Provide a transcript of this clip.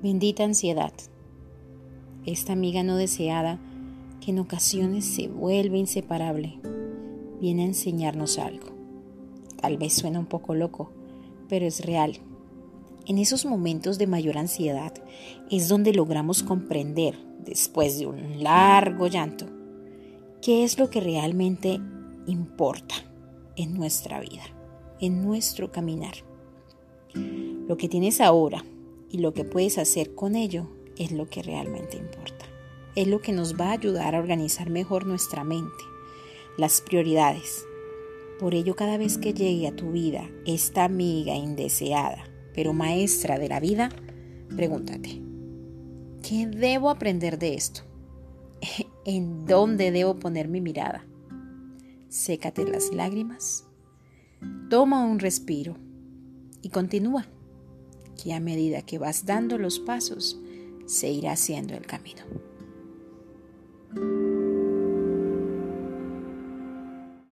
Bendita ansiedad. Esta amiga no deseada, que en ocasiones se vuelve inseparable, viene a enseñarnos algo. Tal vez suena un poco loco, pero es real. En esos momentos de mayor ansiedad es donde logramos comprender, después de un largo llanto, qué es lo que realmente importa en nuestra vida, en nuestro caminar. Lo que tienes ahora y lo que puedes hacer con ello es lo que realmente importa. Es lo que nos va a ayudar a organizar mejor nuestra mente, las prioridades. Por ello, cada vez que llegue a tu vida esta amiga indeseada, pero maestra de la vida, pregúntate, ¿qué debo aprender de esto? ¿En dónde debo poner mi mirada? Sécate las lágrimas, toma un respiro y continúa que a medida que vas dando los pasos, se irá haciendo el camino.